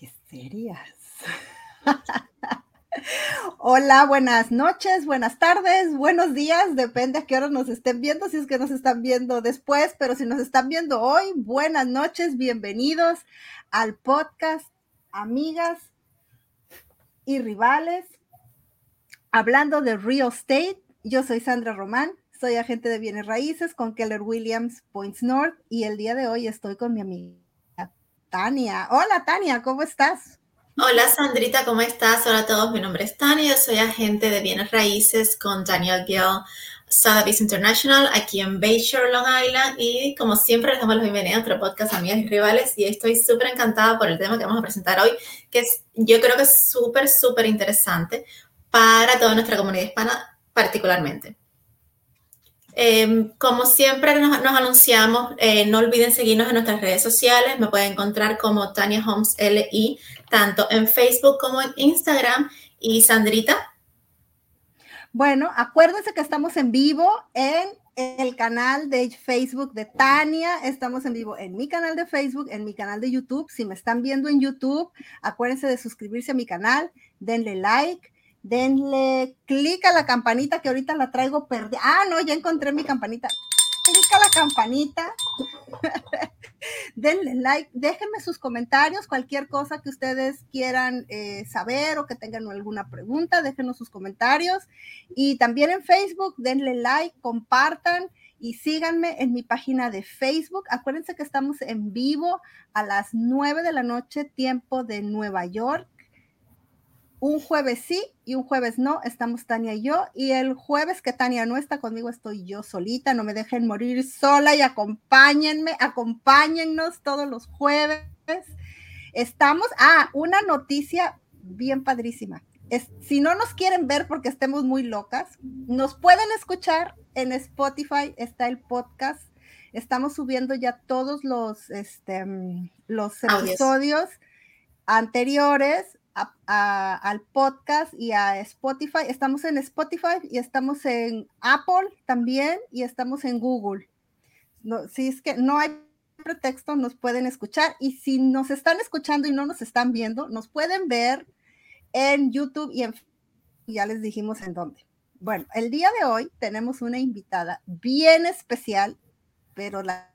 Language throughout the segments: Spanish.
qué serias. Hola, buenas noches, buenas tardes, buenos días, depende a qué hora nos estén viendo, si es que nos están viendo después, pero si nos están viendo hoy, buenas noches, bienvenidos al podcast Amigas y Rivales, hablando de real estate. Yo soy Sandra Román, soy agente de bienes raíces con Keller Williams Points North y el día de hoy estoy con mi amiga Tania. Hola Tania, ¿cómo estás? Hola Sandrita, ¿cómo estás? Hola a todos, mi nombre es Tania, soy agente de bienes raíces con Daniel Gill Sotheby's International aquí en Bayshore, Long Island y como siempre les damos la bienvenida a nuestro podcast Amigas y Rivales y estoy súper encantada por el tema que vamos a presentar hoy, que es, yo creo que es súper, súper interesante para toda nuestra comunidad hispana particularmente. Em, como siempre nos, anunciamos, eh, no olviden seguirnos en nuestras redes sociales. Me pueden encontrar como Tania Holmes LI, tanto en Facebook como en Instagram. Y Sandrita. Bueno, acuérdense que estamos en vivo en el canal de Facebook de Tania. Estamos en vivo en mi canal de Facebook, en mi canal de YouTube. Si me están viendo en YouTube, acuérdense de suscribirse a mi canal, denle like denle clic a la campanita que ahorita la traigo perdida. Ah, no, ya encontré mi campanita. Clic a la campanita. denle like, déjenme sus comentarios, cualquier cosa que ustedes quieran eh, saber o que tengan alguna pregunta, déjenos sus comentarios. Y también en Facebook, denle like, compartan y síganme en mi página de Facebook. Acuérdense que estamos en vivo a las 9 de la noche, tiempo de Nueva York un jueves sí y un jueves no, estamos Tania y yo. Y el jueves que Tania no está conmigo, estoy yo solita. No me dejen morir sola y acompáñenme, acompáñennos todos los jueves. Estamos, ah, una noticia bien padrísima. Es, si no nos quieren ver porque estemos muy locas, nos pueden escuchar en Spotify, está el podcast. Estamos subiendo ya todos los, este, mm, los episodios anteriores al podcast y a Spotify. Estamos en Spotify y estamos en Apple también y estamos en Google. No, si es que no hay pretexto, nos pueden escuchar y si nos están escuchando y no nos están viendo, nos pueden ver en YouTube y en ya les dijimos en dónde. Bueno, el día de hoy tenemos una invitada bien especial, pero la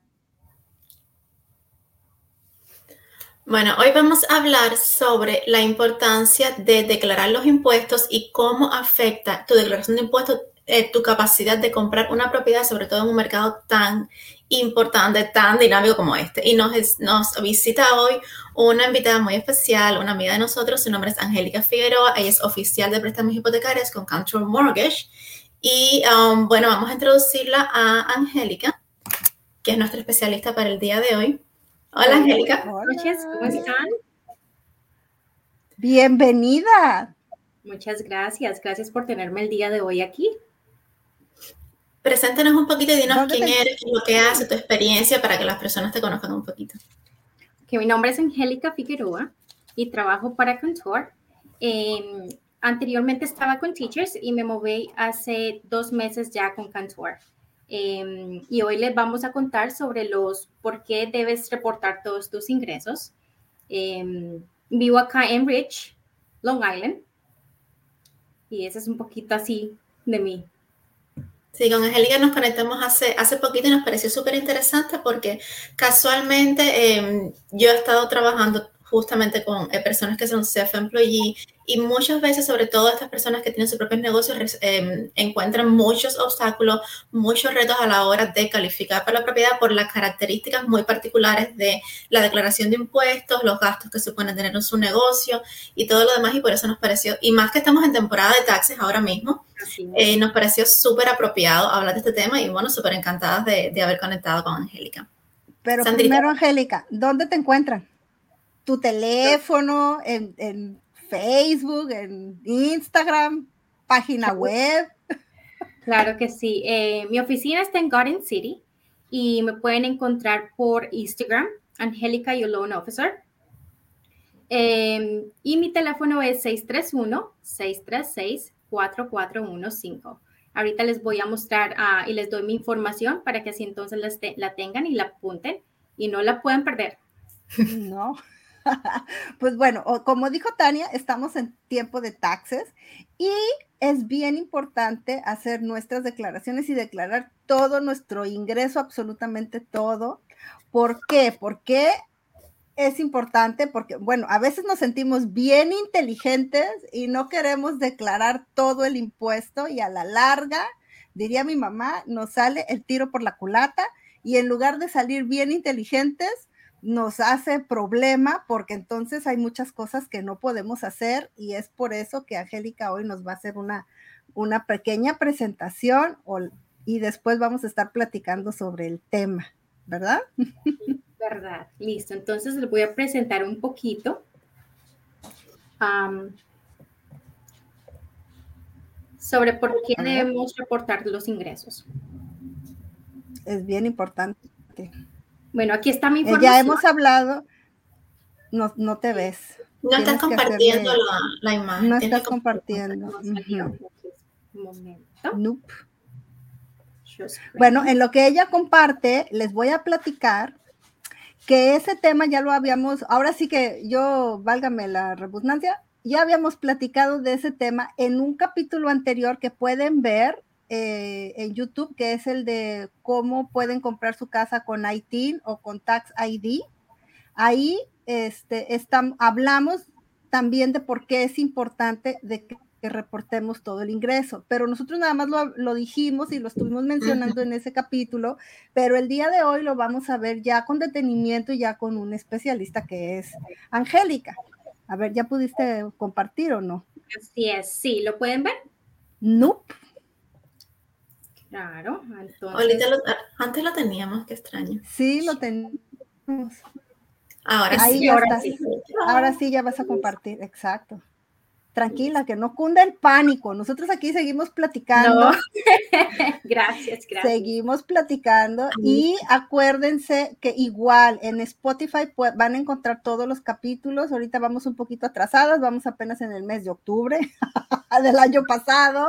Bueno, hoy vamos a hablar sobre la importancia de declarar los impuestos y cómo afecta tu declaración de impuestos eh, tu capacidad de comprar una propiedad, sobre todo en un mercado tan importante, tan dinámico como este. Y nos, nos visita hoy una invitada muy especial, una amiga de nosotros, su nombre es Angélica Figueroa, ella es oficial de préstamos hipotecarios con Control Mortgage. Y um, bueno, vamos a introducirla a Angélica, que es nuestra especialista para el día de hoy. Hola, Angélica. Buenas noches, ¿cómo están? Bienvenida. Muchas gracias. Gracias por tenerme el día de hoy aquí. Preséntanos un poquito y dinos quién eres, lo que haces, tu experiencia para que las personas te conozcan un poquito. Que mi nombre es Angélica Figueroa y trabajo para Contour. Em, anteriormente estaba con Teachers y me moví hace dos meses ya con Contour. Em, y hoy les vamos a contar sobre los por qué debes reportar todos tus ingresos. Em, vivo acá en Rich, Long Island. Y ese es un poquito así de mí. Sí, con Angélica nos conectamos hace, hace poquito y nos pareció súper interesante porque casualmente em, yo he estado trabajando justamente con eh, personas que son self-employee y muchas veces, sobre todo estas personas que tienen sus propios negocios, em, encuentran muchos obstáculos, muchos retos a la hora de calificar para la propiedad por las características muy particulares de la declaración de impuestos, los gastos que suponen tener en su negocio y todo lo demás. Y por eso nos pareció, y más que estamos en temporada de taxes ahora mismo, eh, nos pareció súper apropiado hablar de este tema y bueno, súper encantadas de, de, haber conectado con Angélica. Pero primero, Angélica, ¿dónde te encuentran? Tu teléfono, en, Facebook, en Instagram, página web. Claro que sí. Eh, mi oficina está en Garden City y me pueden encontrar por Instagram, Angélica Loan Officer. Em, y mi teléfono es 631-636-4415. Ahorita les voy a mostrar ah, y les doy mi información para que así entonces la, la tengan y la apunten y no la pueden perder. No. pues bueno, como dijo Tania, estamos en tiempo de taxes y es bien importante hacer nuestras declaraciones y declarar todo nuestro ingreso, absolutamente todo. ¿Por qué? Porque es importante porque, bueno, a veces nos sentimos bien inteligentes y no queremos declarar todo el impuesto y a la larga, diría mi mamá, nos sale el tiro por la culata y en lugar de salir bien inteligentes, nos hace problema porque entonces hay muchas cosas que no podemos hacer y es por eso que Angélica hoy nos va a hacer una, una pequeña presentación y después vamos a estar platicando sobre el tema, ¿verdad? Verdad, listo. Entonces les voy a presentar un poquito. sobre por qué debemos reportar los ingresos. Es bien importante. Bueno, aquí está mi eh, información. Ya hemos hablado, no, no te ves. No estás compartiendo la, imagen. No estás compartiendo. Nope. Bueno, en lo que ella comparte, les voy a platicar que ese tema ya lo habíamos, ahora sí que yo, válgame la redundancia, ya habíamos platicado de ese tema en un capítulo anterior que pueden ver eh, en YouTube, que es el de cómo pueden comprar su casa con ITIN o con Tax ID. Ahí este, hablamos también de por qué es importante de que, reportemos todo el ingreso, pero nosotros nada más lo, lo, dijimos y lo estuvimos mencionando en ese capítulo, pero el día de hoy lo vamos a ver ya con detenimiento y ya con un especialista que es Angélica. A ver, ¿ya pudiste compartir o no? Así es, sí, ¿lo pueden ver? Nope. Claro, entonces... antes lo teníamos, qué extraño. Sí, lo. Ahora sí. Ahora sí. ahora sí ya vas a compartir, exacto tranquila, que no cunda el pánico. Nosotros aquí seguimos platicando. gracias, gracias. Seguimos platicando y acuérdense que igual en Spotify van a encontrar todos los capítulos. Ahorita vamos un poquito atrasadas, vamos apenas en el mes de octubre del año pasado,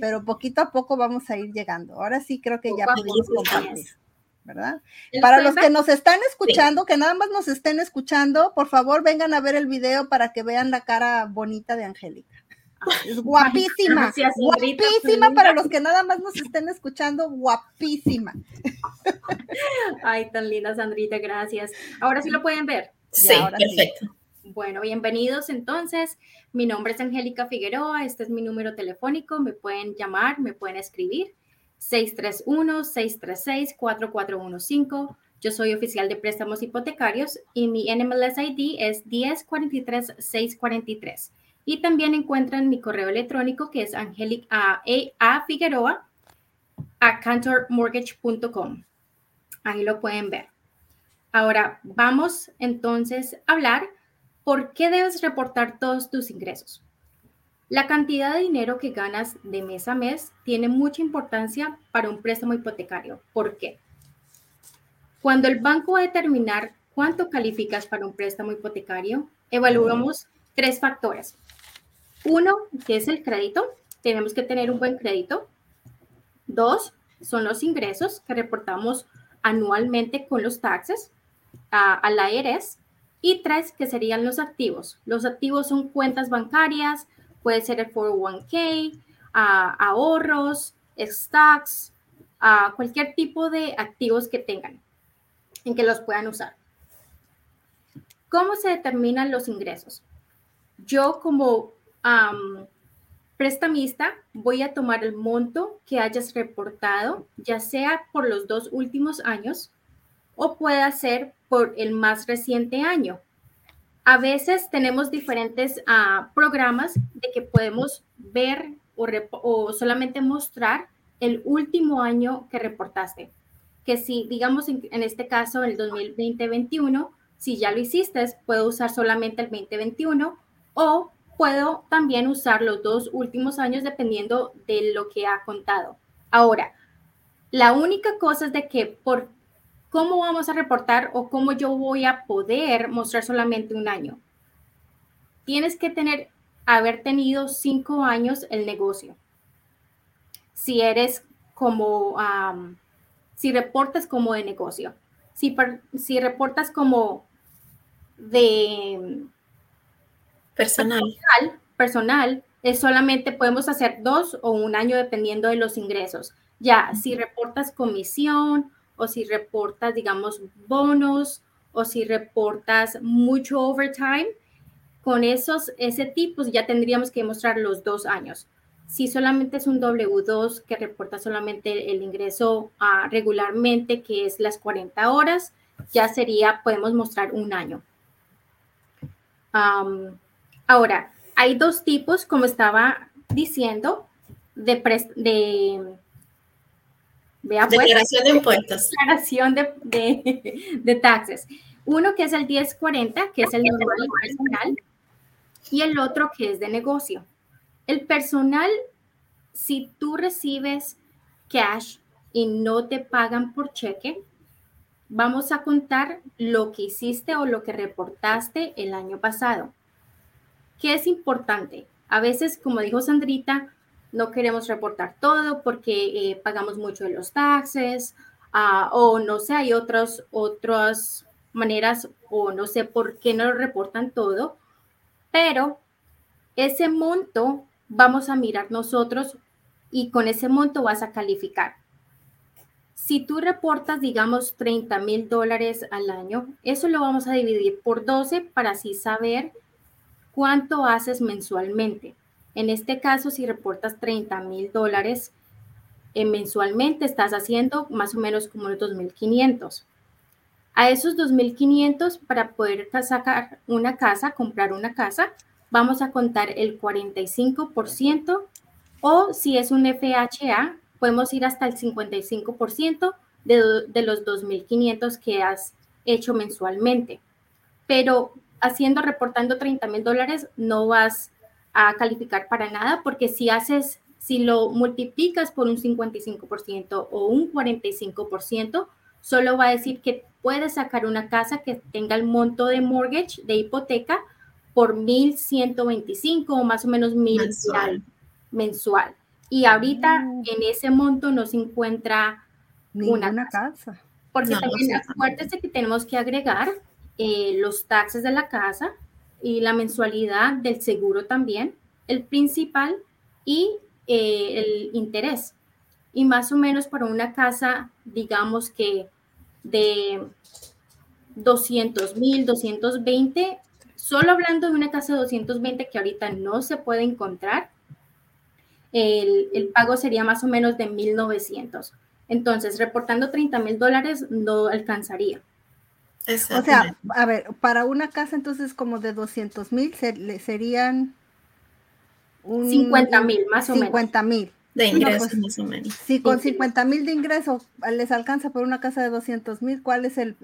pero poquito a poco vamos a ir llegando. Ahora sí creo que ya pudimos compartir. ¿Verdad? Para los que nos están escuchando, que nada más nos estén escuchando, por favor vengan a ver el video para que vean la cara bonita de Angélica. Es guapísima, guapísima para los que nada más nos estén escuchando, guapísima. Ay, tan linda Sandrita, gracias. Ahora sí lo pueden ver. Sí, perfecto. Bueno, bienvenidos entonces. Mi nombre es Angélica Figueroa, este es mi número telefónico, me pueden llamar, me pueden escribir. 631-636-4415. Yo soy oficial de préstamos hipotecarios y mi NMLS ID es 1043643. Y también encuentran mi correo electrónico que es angelica a, a Figueroa a cantormortgage.com. Ahí lo pueden ver. Ahora vamos entonces a hablar por qué debes reportar todos tus ingresos. La cantidad de dinero que ganas de mes a mes tiene mucha importancia para un préstamo hipotecario. ¿Por qué? Cuando el banco va a determinar cuánto calificas para un préstamo hipotecario, evaluamos tres factores. Uno, que es el crédito. Tenemos que tener un buen crédito. Dos, son los ingresos que reportamos anualmente con los taxes a, la IRS. Y tres, que serían los activos. Los activos son cuentas bancarias, Puede ser el 401k, ahorros, stocks, cualquier tipo de activos que tengan en que los puedan usar. ¿Cómo se determinan los ingresos? Yo como prestamista voy a tomar el monto que hayas reportado, ya sea por los dos últimos años o pueda ser por el más reciente año. A veces tenemos diferentes ah, programas de que podemos ver o, solamente mostrar el último año que reportaste. Que si, digamos, en, este caso, el 2020-21, si ya lo hiciste, puedo usar solamente el 2021 o puedo también usar los dos últimos años dependiendo de lo que ha contado. Ahora, la única cosa es de que por ¿cómo vamos a reportar o cómo yo voy a poder mostrar solamente un año? Tienes que tener, haber tenido cinco años el negocio. Si eres como, si reportas como de negocio. Si, si reportas como de personal. personal, es solamente podemos hacer dos o un año dependiendo de los ingresos. Ya, si reportas comisión o si reportas, digamos, bonos o si reportas mucho overtime, con esos, ese tipo ya tendríamos que mostrar los dos años. Si solamente es un W2 que reporta solamente el ingreso uh, regularmente, que es las 40 horas, ya sería, podemos mostrar un año. Ahora, hay dos tipos, como estaba diciendo, de, de pues, declaración de impuestos. Declaración de, de, de, taxes. Uno que es el 1040, que es el normal personal, y el otro que es de negocio. El personal, si tú recibes cash y no te pagan por cheque, vamos a contar lo que hiciste o lo que reportaste el año pasado. ¿Qué es importante? A veces, como dijo Sandrita, no queremos reportar todo porque eh, pagamos mucho de los taxes uh, o no sé, hay otras, otras maneras o no sé por qué no lo reportan todo, pero ese monto vamos a mirar nosotros y con ese monto vas a calificar. Si tú reportas, digamos, 30 mil dólares al año, eso lo vamos a dividir por 12 para así saber cuánto haces mensualmente. En este caso, si reportas 30 mil dólares eh, mensualmente, estás haciendo más o menos como los 2.500. A esos 2.500, para poder sacar una casa, comprar una casa, vamos a contar el 45% o si es un FHA, podemos ir hasta el 55% de, de los 2.500 que has hecho mensualmente. Pero haciendo, reportando 30 mil dólares, no vas a calificar para nada, porque si haces, si lo multiplicas por un 55% o un 45%, solo va a decir que puedes sacar una casa que tenga el monto de mortgage, de hipoteca, por 1.125 o más o menos mil mensual. mensual. Y ahorita mm. en ese monto no se encuentra una casa. Porque también acuérdese que tenemos que agregar eh, los taxes de la casa, y la mensualidad del seguro también, el principal y eh, el interés. Y más o menos para una casa, digamos que de 200 mil, 220, solo hablando de una casa de 220 que ahorita no se puede encontrar, el, el pago sería más o menos de 1.900. Entonces, reportando 30 mil dólares no alcanzaría. O sea, a ver, para una casa entonces como de 200 mil serían... Un, 50 mil, más o menos. 50 mil. De ingresos, pues, más o menos. Si con 50 mil de ingresos les alcanza por una casa de 200 mil, ¿cuál es el,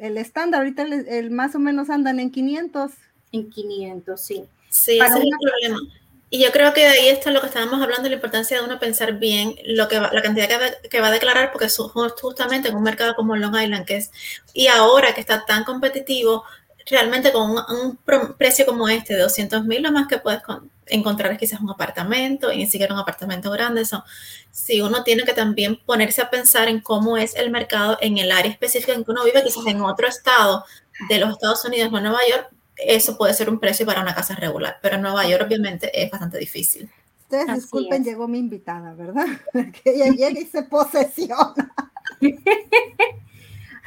estándar? Ahorita el, más o menos andan en 500. En 500, sí. Sí, ese es el problema. Y yo creo que de ahí está lo que estábamos hablando, la importancia de uno pensar bien lo que la cantidad que va, a declarar, porque justamente en un mercado como Long Island, que es, y ahora que está tan competitivo, realmente con un, precio como este de 200 mil, lo más que puedes encontrar es quizás un apartamento, y ni siquiera un apartamento grande. Eso, si uno tiene que también ponerse a pensar en cómo es el mercado en el área específica en que uno vive, quizás en otro estado de los Estados Unidos, no Nueva York, eso puede ser un precio para una casa regular, pero en Nueva York obviamente es bastante difícil. Ustedes disculpen, llegó mi invitada, ¿verdad? que ella llega y se posesiona.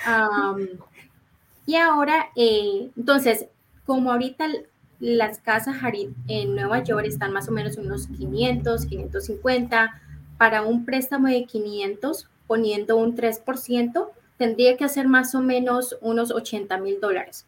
Um, y ahora, eh, entonces, como ahorita las casas en Nueva York están más o menos unos 500, 550, para un préstamo de 500, poniendo un 3%, tendría que hacer más o menos unos 80 mil dólares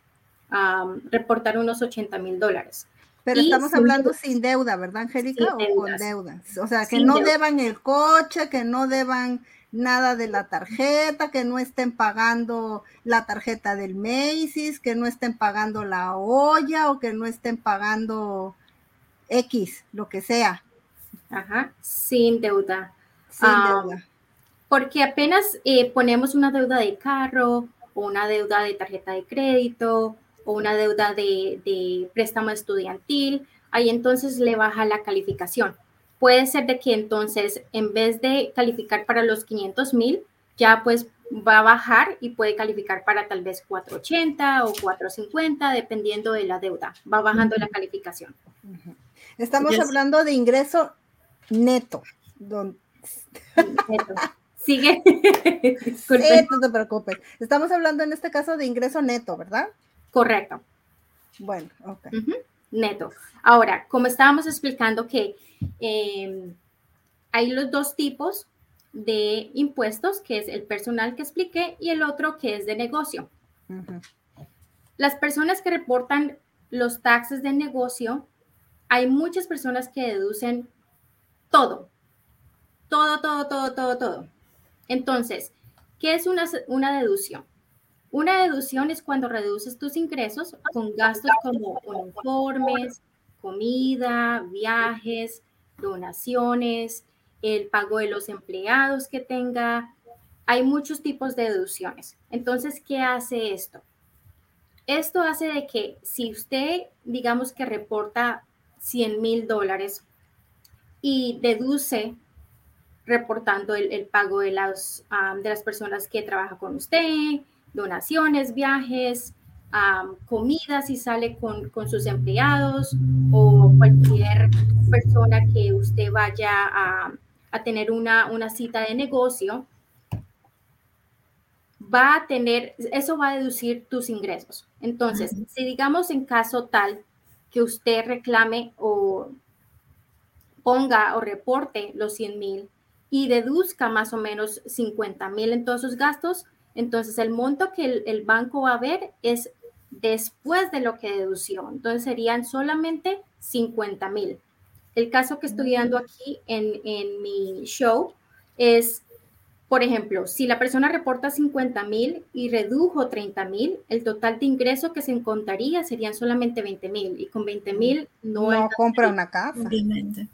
reportar unos 80 mil dólares. Pero estamos hablando sin deuda, ¿verdad, Angélica? o con deuda. O sea, que no deban el coche, que no deban nada de la tarjeta, que no estén pagando la tarjeta del Macy's, que no estén pagando la olla o que no estén pagando X, lo que sea. Ajá, sin deuda. Sin deuda. Porque apenas eh, ponemos una deuda de carro o una deuda de tarjeta de crédito o una deuda de, préstamo estudiantil, ahí entonces le baja la calificación. Puede ser de que entonces en vez de calificar para los 500 mil, ya pues va a bajar y puede calificar para tal vez 480 o 450, dependiendo de la deuda. Va bajando la calificación. Estamos hablando de ingreso neto. neto. Sigue. sí, no te preocupes. Estamos hablando en este caso de ingreso neto, ¿verdad? Correcto. Bueno, ok. Neto. Ahora, como estábamos explicando que em, hay los dos tipos de impuestos, que es el personal que expliqué y el otro que es de negocio. Las personas que reportan los taxes de negocio, hay muchas personas que deducen todo, todo, todo, todo, todo, todo. Entonces, ¿qué es una, una deducción? Una deducción es cuando reduces tus ingresos con gastos como uniformes, comida, viajes, donaciones, el pago de los empleados que tenga. Hay muchos tipos de deducciones. Entonces, ¿qué hace esto? Esto hace de que si usted, digamos que reporta 100 mil dólares y deduce reportando el, pago de las, de las personas que trabajan con usted, donaciones, viajes, comida si sale con, con, sus empleados o cualquier persona que usted vaya a, a tener una, una cita de negocio, va a tener, eso va a deducir tus ingresos. Entonces, si digamos en caso tal que usted reclame o ponga o reporte los 100 mil y deduzca más o menos 50 mil en todos sus gastos, entonces el monto que el, el, banco va a ver es después de lo que dedució. Entonces serían solamente 50 mil. El caso que estoy dando aquí en, en mi show es, por ejemplo, si la persona reporta 50 mil y redujo 30 mil, el total de ingreso que se encontraría serían solamente 20 mil y con 20 mil no, no compra una casa.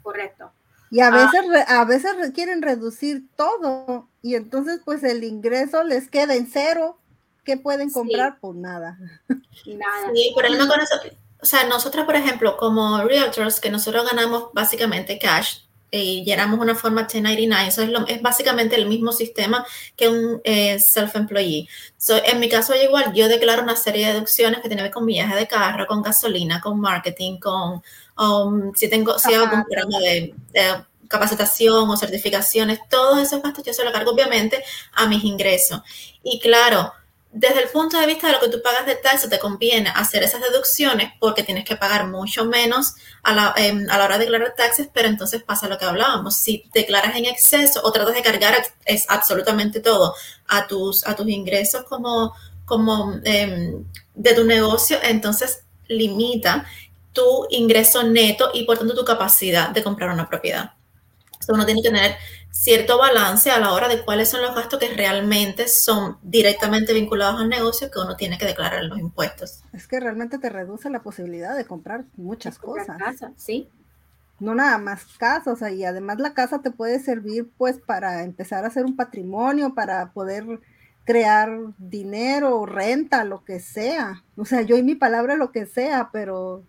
Correcto. Y a veces, a veces quieren reducir todo y entonces pues el ingreso les queda en cero. ¿Qué pueden comprar? Pues nada. Nada. Sí, pero no con eso, o sea, nosotros, por ejemplo, como realtors, que nosotros ganamos básicamente cash y llenamos una forma 1099, eso es, lo, es básicamente el mismo sistema que un eh, self-employee. en mi caso, igual, yo declaro una serie de deducciones que tienen que ver con viaje de carro, con gasolina, con marketing, con um, si tengo, si hago un programa de, de capacitación o certificaciones, todos esos gastos yo se los cargo obviamente a mis ingresos. Y claro, desde el punto de vista de lo que tú pagas de taxes, te conviene hacer esas deducciones porque tienes que pagar mucho menos a la, em, a la hora de declarar taxes, pero entonces pasa lo que hablábamos. Si declaras en exceso o tratas de cargar es absolutamente todo a tus, a tus ingresos como, como em, de tu negocio, entonces limita tu ingreso neto y por tanto tu capacidad de comprar una propiedad. Entonces uno tiene que tener cierto balance a la hora de cuáles son los gastos que realmente son directamente vinculados al negocio que uno tiene que declarar en los impuestos. Es que realmente te reduce la posibilidad de comprar muchas cosas. Casa, sí. No nada más casa, o sea, y además la casa te puede servir pues para empezar a hacer un patrimonio, para poder crear dinero, renta, lo que sea. O sea, yo y mi palabra lo que sea, pero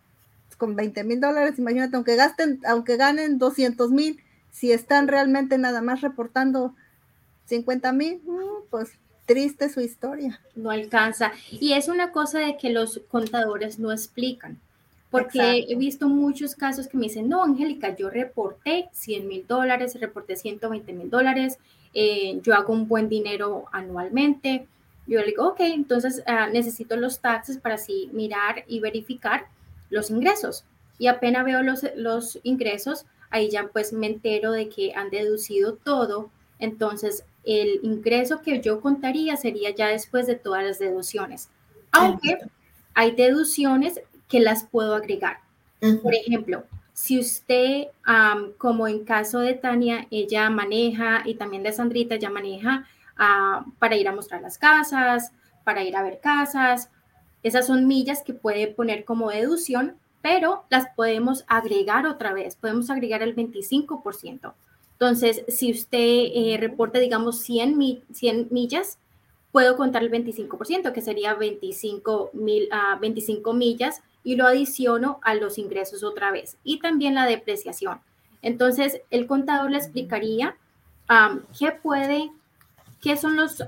con 20 mil dólares, imagínate, aunque gasten, aunque ganen 200 mil, si están realmente nada más reportando 50 mil, mm, pues triste su historia. No alcanza. Y es una cosa de que los contadores no explican. Porque he visto muchos casos que me dicen, no, Angélica, yo reporté 100 mil dólares, reporté 120 mil dólares, eh, yo hago un buen dinero anualmente. Yo le digo, ok, entonces ah, necesito los taxes para así mirar y verificar los ingresos. Y apenas veo los, los ingresos, ahí ya pues me entero de que han deducido todo, entonces el ingreso que yo contaría sería ya después de todas las deducciones, aunque hay deducciones que las puedo agregar. Por ejemplo, si usted, como en caso de Tania, ella maneja y también de Sandrita, ya maneja ah, para ir a mostrar las casas, para ir a ver casas, esas son millas que puede poner como deducción pero las podemos agregar otra vez, podemos agregar el 25%. Entonces, si usted eh, reporta, digamos, 100, 100, millas, puedo contar el 25%, que sería 25, mil, 25 ah, millas, y lo adiciono a los ingresos otra vez. Y también la depreciación. Entonces, el contador le explicaría qué puede qué son las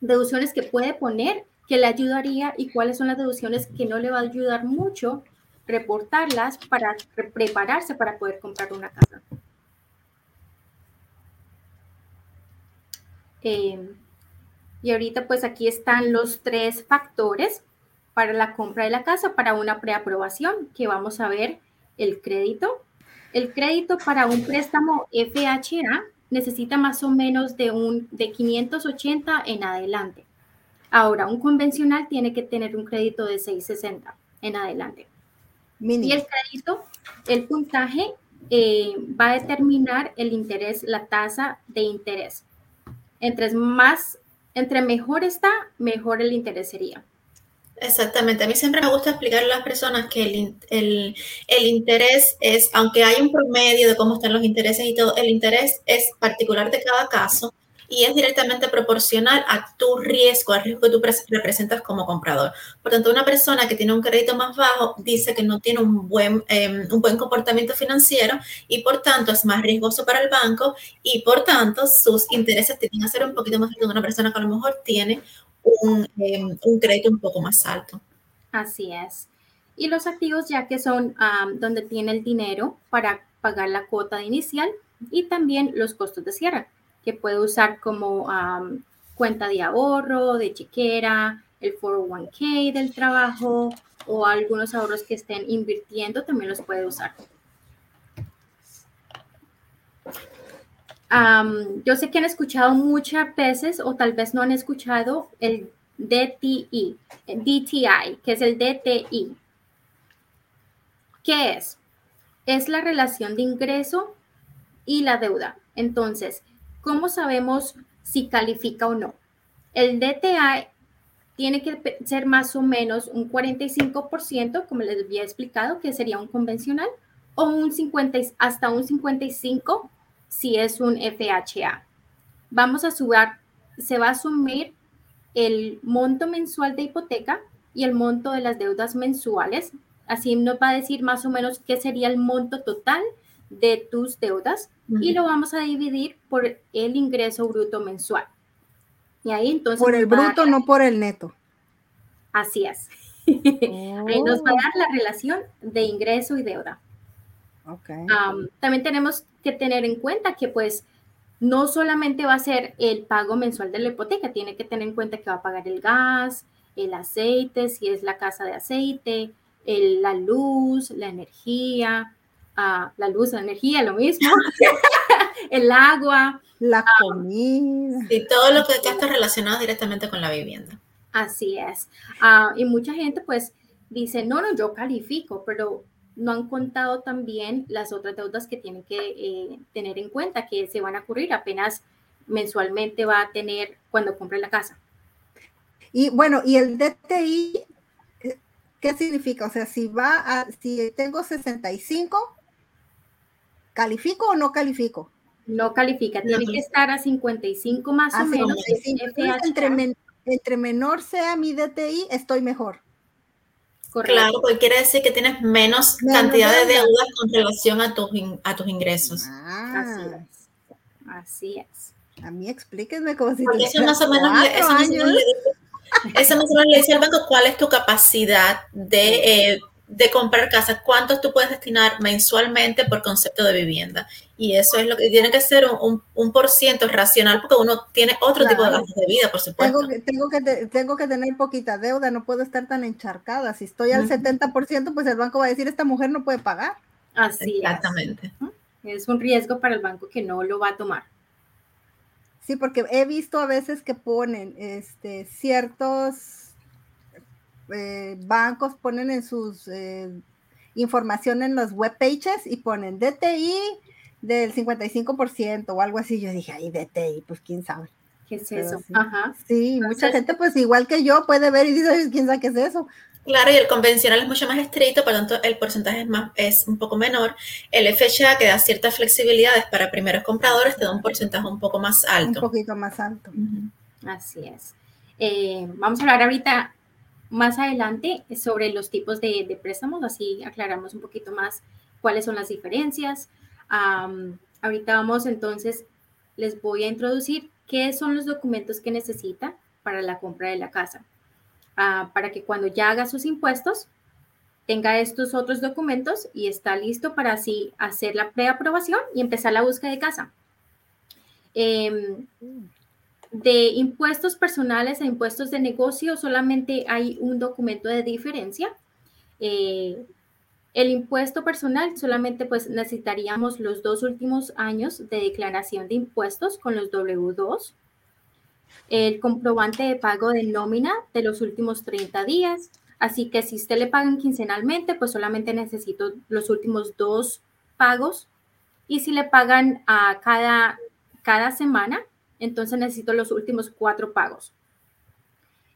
deducciones que puede poner que le ayudaría y cuáles son las deducciones que no le va a ayudar mucho reportarlas para prepararse para poder comprar una casa. Eh, y ahorita pues aquí están los tres factores para la compra de la casa para una preaprobación, que vamos a ver el crédito. El crédito para un préstamo FHA necesita más o menos de, un, de 580 en adelante. Ahora, un convencional tiene que tener un crédito de 660 en adelante. Y el crédito, el puntaje eh, va a determinar el interés, la tasa de interés. Entre más, entre mejor está, mejor el interés sería. Exactamente. A mí siempre me gusta explicarle a las personas que el, el, el, interés es, aunque hay un promedio de cómo están los intereses y todo, el interés es particular de cada caso y es directamente proporcional a tu riesgo, al riesgo que tú representas como comprador. Por tanto, una persona que tiene un crédito más bajo dice que no tiene un buen, em, un buen comportamiento financiero y por tanto es más riesgoso para el banco y por tanto sus intereses tienen que ser un poquito más altos que una persona que a lo mejor tiene un, em, un crédito un poco más alto. Así es. Y los activos ya que son donde tiene el dinero para pagar la cuota inicial y también los costos de cierre que puede usar como cuenta de ahorro, de chequera, el 401k del trabajo o algunos ahorros que estén invirtiendo también los puede usar. yo sé que han escuchado muchas veces o tal vez no han escuchado el DTI, DTI, que es el DTI. ¿Qué es? Es la relación de ingreso y la deuda. Entonces, ¿Cómo sabemos si califica o no? El DTA tiene que ser más o menos un 45%, como les había explicado, que sería un convencional, o un 50, hasta un 55 si es un FHA. Vamos a subir, se va a asumir el monto mensual de hipoteca y el monto de las deudas mensuales. Así nos va a decir más o menos qué sería el monto total de tus deudas y lo vamos a dividir por el ingreso bruto mensual. Y ahí entonces... Por el bruto, no por el neto. Así es. ahí nos va a dar la relación de ingreso y deuda. Okay. también tenemos que tener en cuenta que pues no solamente va a ser el pago mensual de la hipoteca, tiene que tener en cuenta que va a pagar el gas, el aceite, si es la casa de aceite, la luz, la energía, la luz, la energía, lo mismo, el agua, la comida. Y todo lo que está relacionado directamente con la vivienda. Así es. Ah, y mucha gente pues dice, no, no, yo califico, pero no han contado también las otras deudas que tienen que eh, tener en cuenta, que se van a ocurrir apenas mensualmente va a tener cuando compre la casa. Y bueno, y el DTI, eh, ¿qué significa? O sea, si va a, si tengo 65, ¿Califico o no califico? No califica, tiene que estar a 55 más o menos. entre, entre, menor sea mi DTI, estoy mejor. Claro, porque quiere decir que tienes menos, cantidad de deudas con relación a tus, a tus ingresos. Ah. Así es. Así es. A mí explíquenme cómo si porque eso más o menos, eso más o menos, eso más o menos le dice al banco cuál es tu capacidad de eh, de comprar casa, cuánto tú puedes destinar mensualmente por concepto de vivienda. Y eso es lo que tiene que ser un, un, por ciento racional porque uno tiene otro tipo de gastos de vida, por supuesto. Tengo que, tengo que, tengo que tener poquita deuda, no puedo estar tan encharcada. Si estoy al 70%, pues el banco va a decir, esta mujer no puede pagar. Así Exactamente. Es. es un riesgo para el banco que no lo va a tomar. Sí, porque he visto a veces que ponen este, ciertos eh, bancos ponen en sus eh, información en los web pages y ponen DTI del 55% o algo así. Yo dije, ay, DTI, pues quién sabe. ¿Qué es eso? Sí, Ajá. sí mucha gente, pues igual que yo, puede ver y dice, quién sabe qué es eso. Claro, y el convencional es mucho más estricto, por lo tanto el porcentaje es, más, es un poco menor. El FHA que da ciertas flexibilidades para primeros compradores te da un porcentaje un poco más alto. Un poquito más alto. Así es. Eh, vamos a hablar ahorita más adelante sobre los tipos de, préstamos, así aclaramos un poquito más cuáles son las diferencias. ahorita vamos entonces les voy a introducir qué son los documentos que necesita para la compra de la casa. Ah, para que cuando ya haga sus impuestos, tenga estos otros documentos y está listo para así hacer la preaprobación y empezar la búsqueda de casa. Em, de impuestos personales a impuestos de negocio solamente hay un documento de diferencia. Eh, el impuesto personal solamente pues necesitaríamos los dos últimos años de declaración de impuestos con los W2, el comprobante de pago de nómina de los últimos 30 días, así que si usted le pagan quincenalmente, pues solamente necesito los últimos dos pagos. Y si le pagan a cada, cada semana, entonces necesito los últimos cuatro pagos.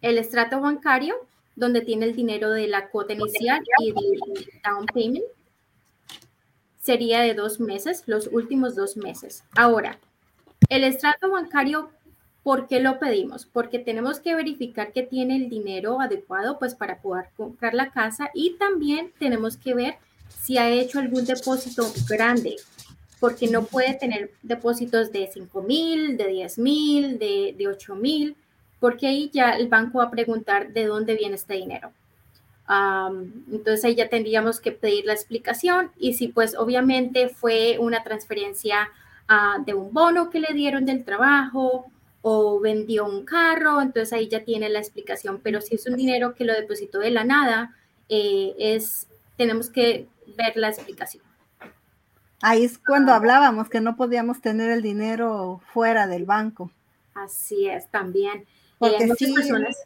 El estrato bancario, donde tiene el dinero de la cuota inicial y el down payment, sería de dos meses, los últimos dos meses. Ahora, el estrato bancario, ¿por qué lo pedimos? Porque tenemos que verificar que tiene el dinero adecuado pues para poder comprar la casa y también tenemos que ver si ha hecho algún depósito grande porque no puede tener depósitos de 5 mil, de 10 mil, de, de 8 mil, porque ahí ya el banco va a preguntar de dónde viene este dinero. entonces ahí ya tendríamos que pedir la explicación y si pues obviamente fue una transferencia ah, de un bono que le dieron del trabajo o vendió un carro, entonces ahí ya tiene la explicación, pero si es un dinero que lo depositó de la nada, eh, es, tenemos que ver la explicación. Ahí es cuando ah. hablábamos que no podíamos tener el dinero fuera del banco. Así es, también. Porque eh, sí, personas...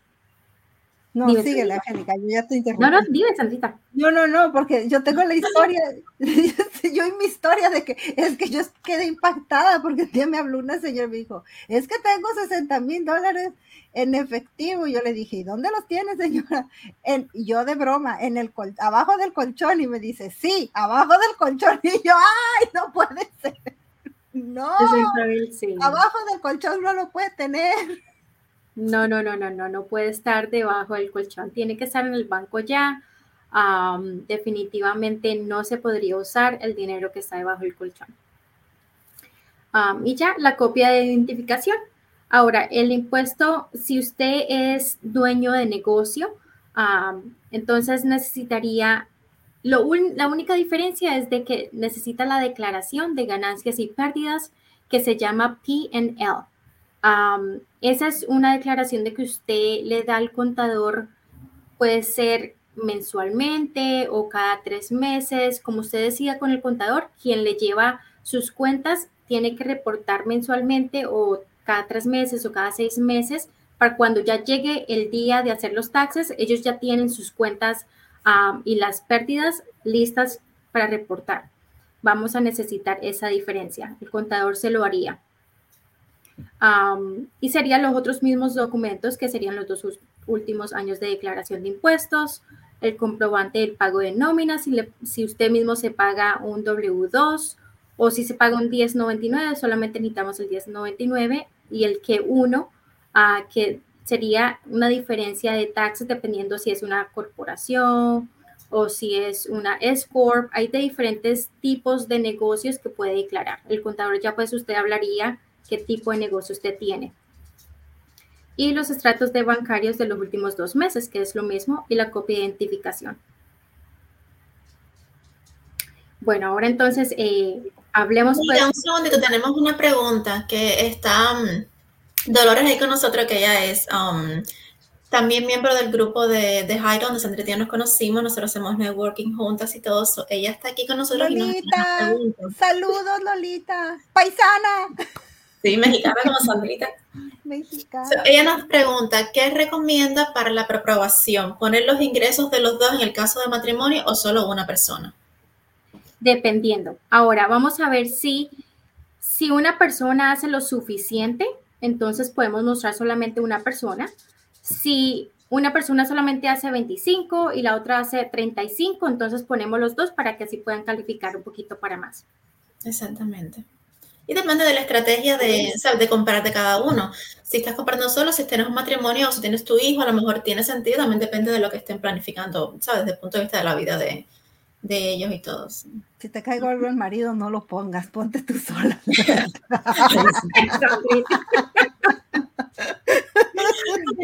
No, síguele, Angélica, yo ya te interrumpí. No, no, dime, Santita. No, no, no, porque yo tengo la historia, yo y mi historia de que es que yo quedé impactada porque un día me habló una señora y me dijo, es que tengo 60 mil dólares en efectivo. Y yo le dije, ¿y dónde los tienes, señora? En, yo de broma, en el abajo del colchón. Y me dice, sí, abajo del colchón. Y yo, ¡ay, no puede ser! No, abajo del colchón no lo puede tener. No, no, no, no, no, no puede estar debajo del colchón. Tiene que estar en el banco ya. definitivamente no se podría usar el dinero que está debajo del colchón. y ya la copia de identificación. Ahora, el impuesto, si usted es dueño de negocio, entonces necesitaría, la única diferencia es de que necesita la declaración de ganancias y pérdidas que se llama PL. Esa es una declaración de que usted le da al contador, puede ser mensualmente o cada tres meses, como usted decía con el contador, quien le lleva sus cuentas tiene que reportar mensualmente o cada tres meses o cada seis meses, para cuando ya llegue el día de hacer los taxes, ellos ya tienen sus cuentas y las pérdidas listas para reportar. Vamos a necesitar esa diferencia. El contador se lo haría. Y serían los otros mismos documentos que serían los dos últimos años de declaración de impuestos, el comprobante del pago de nómina, si, si usted mismo se paga un W2 o si se paga un 1099, solamente necesitamos el 1099 y el que 1, ah, que sería una diferencia de taxes dependiendo si es una corporación o si es una S-Corp. Hay de diferentes tipos de negocios que puede declarar. El contador ya pues usted hablaría qué tipo de negocio usted tiene. Y los estratos de bancarios de los últimos dos meses, que es lo mismo, y la copia de identificación. Bueno, ahora entonces eh, hablemos. Mira, un segundito, tenemos una pregunta que está um, Dolores ahí con nosotros, que ella es um, también miembro del grupo de, de Jairo, donde Sandra y nos conocimos, nosotros hacemos networking juntas y todo eso. Ella está aquí con nosotros. Lolita, saludos Lolita, paisana. Sí, mexicana como Sandrita. Mexicana. ella nos pregunta, ¿qué recomienda para la preaprobación? ¿Poner los ingresos de los dos en el caso de matrimonio o solo una persona? dependiendo. Ahora, vamos a ver si, si una persona hace lo suficiente, entonces podemos mostrar solamente una persona. Si una persona solamente hace 25 y la otra hace 35, entonces ponemos los dos para que así puedan calificar un poquito para más. Exactamente. Y depende de la estrategia de, de comprar de cada uno. Si estás comprando solo, si tienes un matrimonio o si tienes tu hijo, a lo mejor tiene sentido, también depende de lo que estén planificando, ¿sabes? Desde el punto de vista de la vida de, de ellos y todos. Si te caigo algo el marido, no lo pongas, ponte tú sola.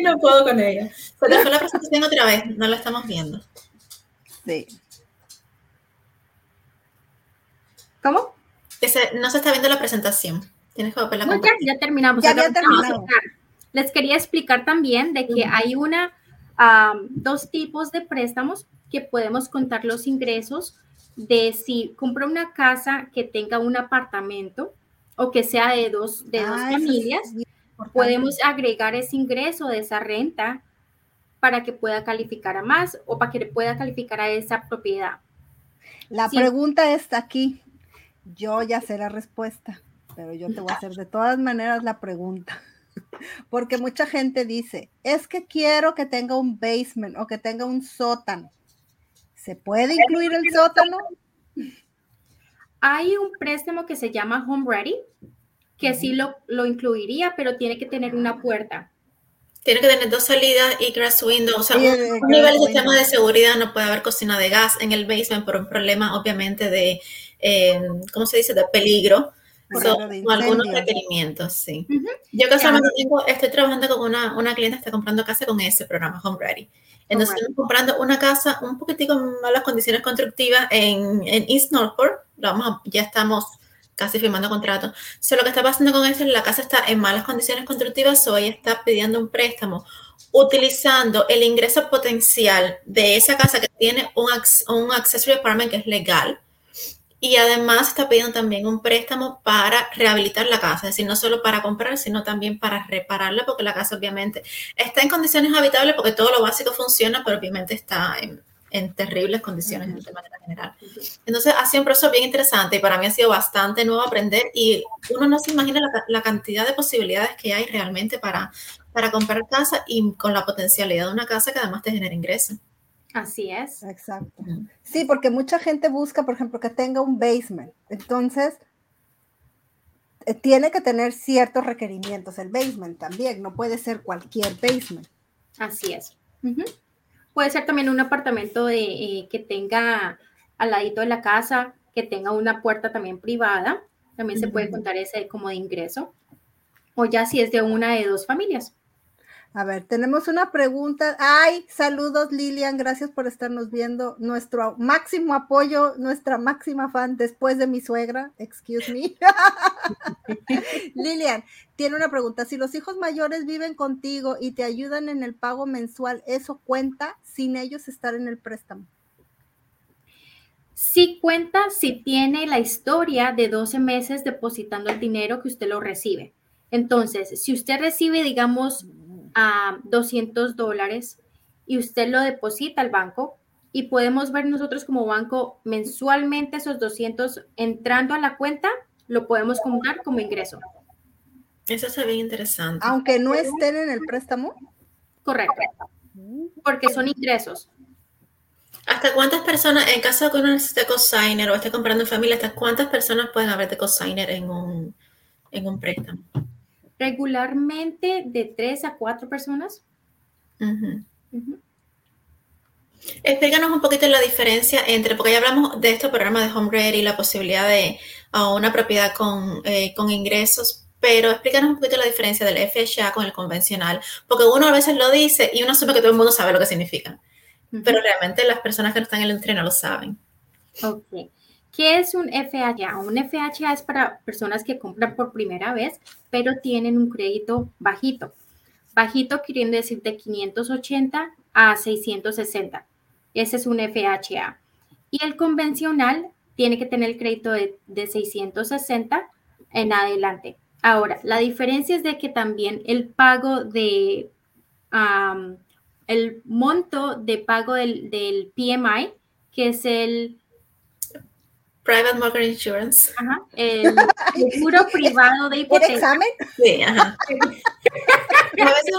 no puedo con ella. Se fue la presentación otra vez, no la estamos viendo. Sí. ¿Cómo? Que no se está viendo la presentación. Tienes que volver la no, ya, ya, terminamos. Ya, ya terminamos. Les quería explicar también de que hay una, dos tipos de préstamos que podemos contar los ingresos de si compra una casa que tenga un apartamento o que sea de dos, de dos ah, familias, podemos agregar ese ingreso de esa renta para que pueda calificar a más o para que pueda calificar a esa propiedad. La pregunta está aquí. Yo ya sé la respuesta, pero yo te voy a hacer de todas maneras la pregunta. Porque mucha gente dice, es que quiero que tenga un basement o que tenga un sótano. ¿Se puede incluir el sótano? Hay un préstamo que se llama Home Ready, que sí lo, lo incluiría, pero tiene que tener una puerta. Tiene que tener dos salidas y grass window. O sea, un, nivel de sistema de seguridad no puede haber cocina de gas en el basement por un problema, obviamente, de, eh, ¿cómo se dice?, de peligro. Son algunos requerimientos, sí. Yo casualmente estoy trabajando con una, una cliente que está comprando casa con ese programa Home Ready. Entonces, estamos comprando una casa un poquitico en malas condiciones constructivas en, en East Norfolk. Vamos, ya estamos casi firmando contrato. So, lo que está pasando con esto es que la casa está en malas condiciones constructivas, o ella está pidiendo un préstamo utilizando el ingreso potencial de esa casa que tiene un, un accessory apartment que es legal y además está pidiendo también un préstamo para rehabilitar la casa, es decir, no solo para comprar, sino también para repararla, porque la casa obviamente está en condiciones habitables, porque todo lo básico funciona, pero obviamente está en, terribles condiciones de manera general. Entonces, ha sido un proceso bien interesante y para mí ha sido bastante nuevo aprender y uno no se imagina la, cantidad de posibilidades que hay realmente para, para comprar casa y con la potencialidad de una casa que además te genera ingresos. Así es. Exacto. Sí, porque mucha gente busca, por ejemplo, que tenga un basement. Entonces, eh, tiene que tener ciertos requerimientos el basement también, no puede ser cualquier basement. Así es. Puede ser también un apartamento de, eh, que tenga al ladito de la casa, que tenga una puerta también privada, también se puede contar ese como de ingreso. O ya si es de una de dos familias. A ver, tenemos una pregunta. Ay, saludos Lilian, gracias por estarnos viendo. Nuestro máximo apoyo, nuestra máxima fan después de mi suegra, excuse me. Lilian, tiene una pregunta. Si los hijos mayores viven contigo y te ayudan en el pago mensual, ¿eso cuenta sin ellos estar en el préstamo? Sí cuenta si tiene la historia de 12 meses depositando el dinero que usted lo recibe. Entonces, si usted recibe, digamos, a 200 dólares y usted lo deposita al banco y podemos ver nosotros como banco mensualmente esos 200 entrando a la cuenta, lo podemos contar como ingreso. Eso se ve interesante. Aunque no estén en el préstamo. Correcto. Porque son ingresos. ¿Hasta cuántas personas, en caso de que uno necesite cosigner o esté comprando en familia, hasta cuántas personas pueden haber de cosigner en un, en un préstamo? Regularmente de tres a cuatro personas. Explícanos un poquito la diferencia entre, porque ya hablamos de estos programas de Home Ready y la posibilidad de una propiedad con, eh, con, ingresos, pero explícanos un poquito la diferencia del FHA con el convencional, porque uno a veces lo dice y uno asume que todo el mundo sabe lo que significa, pero realmente las personas que no están en el industria no lo saben. Ok. ¿Qué es un FHA? Un FHA es para personas que compran por primera vez, pero tienen un crédito bajito. Bajito queriendo decir de 580 a 660. Ese es un FHA. Y el convencional tiene que tener el crédito de, 660 en adelante. Ahora, la diferencia es de que también el pago de, el monto de pago del, del PMI, que es el Private Mortgage Insurance. Ajá, el seguro privado de hipoteca. examen? Sí, ajá. a veces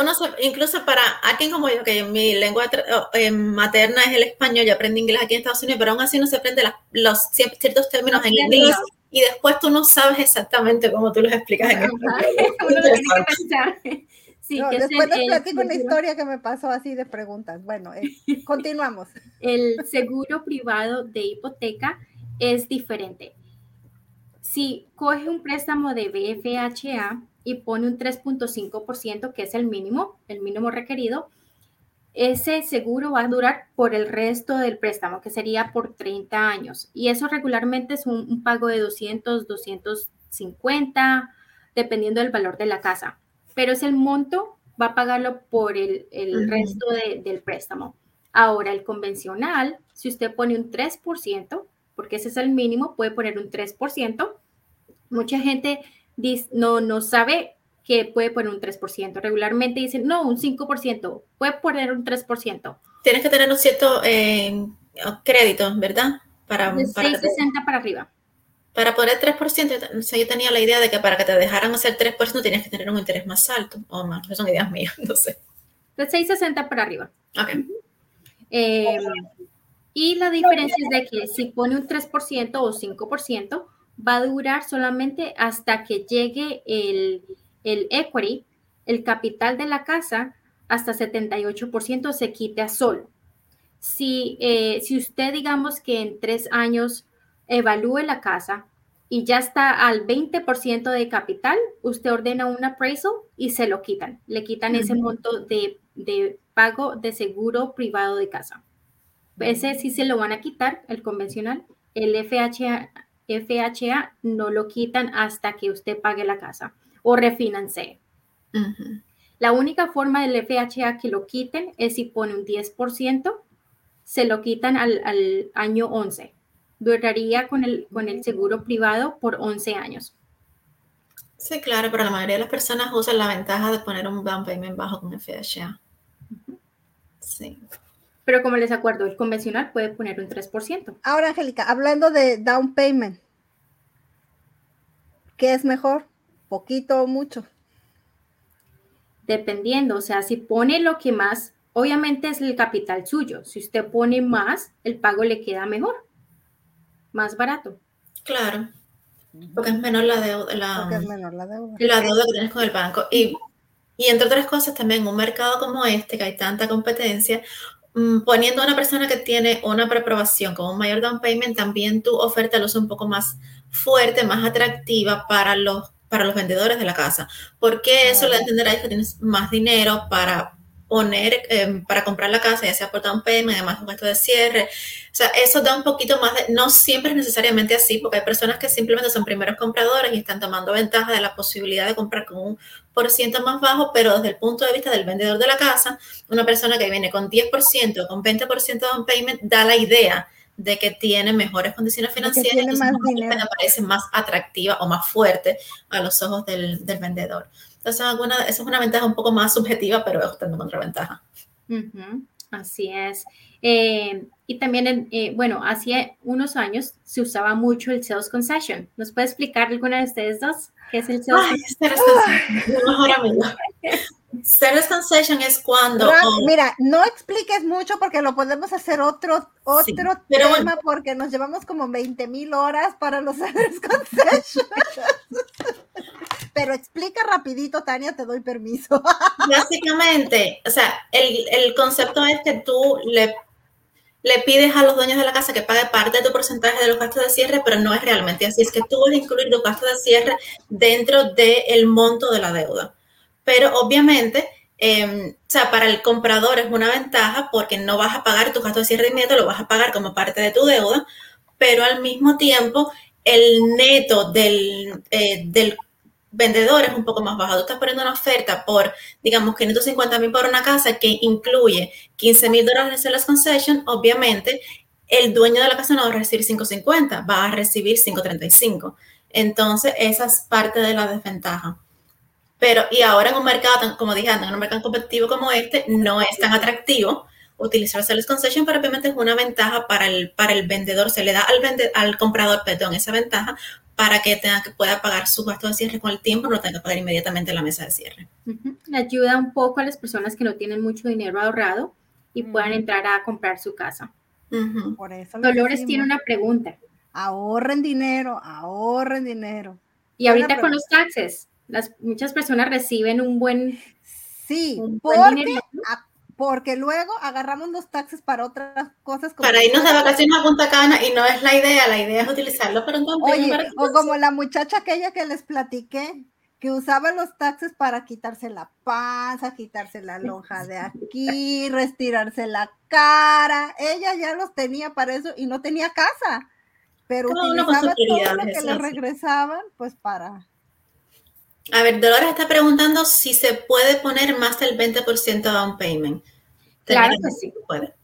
uno, incluso para alguien como yo, que mi lengua eh, materna es el español, yo aprendí inglés aquí en Estados Unidos, pero aún así no se aprende los ciertos términos en inglés y después tú no sabes exactamente cómo tú los explicas en español. Sí, después les platico una historia que me pasó así de preguntas. Bueno, eh, continuamos. El seguro privado de hipoteca es diferente. Si coge un préstamo de BFHA y pone un 3.5%, que es el mínimo, el mínimo requerido, ese seguro va a durar por el resto del préstamo, que sería por 30 años. Y eso regularmente es un, pago de 200, 250, dependiendo del valor de la casa. Pero es el monto, va a pagarlo por el, resto del préstamo. Ahora, el convencional, si usted pone un 3%, porque ese es el mínimo, puede poner un 3%. Mucha gente no, no sabe que puede poner un 3%. Regularmente dicen, no, un 5%, puede poner un 3%. Tienes que tener un cierto eh, crédito, ¿verdad? Para, de 660 para arriba. Para poner 3%, yo tenía la idea de que para que te dejaran hacer 3% tienes que tener un interés más alto o más. son ideas mías, no sé. De 660 para arriba. Ok. Eh, y la diferencia es de que si pone un 3% o 5%, va a durar solamente hasta que llegue el, el equity, el capital de la casa, hasta 78% se quite a solo. Si, eh, si usted, digamos que en tres años evalúe la casa y ya está al 20% de capital, usted ordena un appraisal y se lo quitan. Le quitan ese monto de, de pago de seguro privado de casa. Ese sí se lo van a quitar, el convencional. El FHA, FHA no lo quitan hasta que usted pague la casa o refinance. La única forma del FHA que lo quiten es si pone un 10%, se lo quitan al, año 11. Duraría con el, con el seguro privado por 11 años. Sí, claro, pero la mayoría de las personas usan la ventaja de poner un down payment bajo con FHA. Sí. Pero como les acuerdo, el convencional puede poner un 3%. Ahora, Angélica, hablando de down payment, ¿qué es mejor? ¿Poquito o mucho? Dependiendo, o sea, si pone lo que más, obviamente es el capital suyo. Si usted pone más, el pago le queda mejor, más barato. Claro, porque es menor la deuda. La, es menor la deuda. La deuda que tienes con el banco. Y, y entre otras cosas, también un mercado como este, que hay tanta competencia, poniendo a una persona que tiene una preaprobación con un mayor down payment, también tu oferta luce un poco más fuerte, más atractiva para los, para los vendedores de la casa. Porque eso le entenderá que tienes más dinero para poner em, para comprar la casa, ya sea por down payment, además un gasto de cierre. O sea, eso da un poquito más de, no siempre es necesariamente así, porque hay personas que simplemente son primeros compradores y están tomando ventaja de la posibilidad de comprar con un más bajo, pero desde el punto de vista del vendedor de la casa, una persona que viene con 10% o con 20% de down payment da la idea de que tiene mejores condiciones financieras, y dinero. parece más atractiva o más fuerte a los ojos del, del vendedor. Entonces, alguna, eso es una ventaja un poco más subjetiva, pero es una contraventaja. Así es. Eh, y también, eh, bueno, hace unos años se usaba mucho el sales concession. ¿Nos puede explicar alguna de ustedes dos qué es el sales concession? Sales concession es cuando. mira, no expliques mucho porque lo podemos hacer otro, otro tema porque nos llevamos como 20 mil horas para los sales concession. Pero explica rapidito, Tania, te doy permiso. Básicamente, o sea, el, el concepto es que tú le, le pides a los dueños de la casa que pague parte de tu porcentaje de los gastos de cierre, pero no es realmente así. Es que tú vas a incluir los gastos de cierre dentro del monto de la deuda. Pero obviamente, em, o sea, para el comprador es una ventaja porque no vas a pagar tus gastos de cierre inmediato, lo vas a pagar como parte de tu deuda, pero al mismo tiempo el neto del, eh, del vendedor es un poco más bajo. Tú estás poniendo una oferta por, digamos, 550 mil por una casa que incluye 15 mil dólares de sales concession, obviamente el dueño de la casa no va a recibir 550, va a recibir 535. Entonces, esa es parte de la desventaja. Pero, y ahora en un mercado, como dije en un mercado competitivo como este, no es tan atractivo utilizar sales concession, pero obviamente es una ventaja para el, para el vendedor, se le da al, al comprador, perdón, esa ventaja para que tenga que pueda pagar su gasto de cierre con el tiempo, no tenga que pagar inmediatamente la mesa de cierre. Ayuda un poco a las personas que no tienen mucho dinero ahorrado y puedan entrar a comprar su casa. Por eso Dolores tiene una pregunta. Ahorren dinero, ahorren dinero. Y ahorita con los taxes, las, muchas personas reciben un buen Sí, porque, porque luego agarramos los taxes para otras cosas. Como para irnos de vacaciones a Punta Cana y no es la idea, la idea es utilizarlo para un Oye, o como la muchacha aquella que les platiqué, que usaba los taxes para quitarse la panza, quitarse la lonja de aquí, retirarse la cara. Ella ya los tenía para eso y no tenía casa, pero utilizaba todo lo que le regresaban, pues para a ver, Dolores está preguntando si se puede poner más del 20% down payment. Claro que sí. Puede.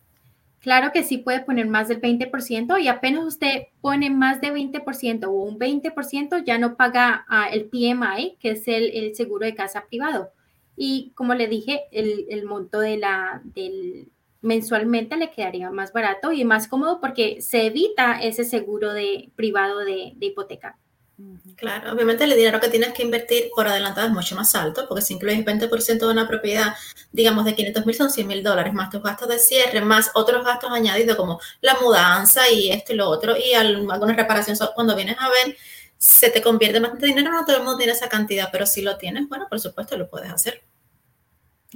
Claro que sí puede poner más del 20% y apenas usted pone más de 20% o un 20%, ya no paga ah, el PMI, que es el, seguro de casa privado. Y como le dije, el, monto de la, del mensualmente le quedaría más barato y más cómodo porque se evita ese seguro de privado de hipoteca. Claro, obviamente el dinero que tienes que invertir por adelantado es mucho más alto, porque si incluyes 20% de una propiedad, digamos, de 500 mil son 100 mil dólares, más tus gastos de cierre, más otros gastos añadidos como la mudanza y esto y lo otro, y algunas reparaciones cuando vienes a ver, se te convierte más en dinero, no todo el mundo tiene esa cantidad, pero si lo tienes, bueno, por supuesto lo puedes hacer.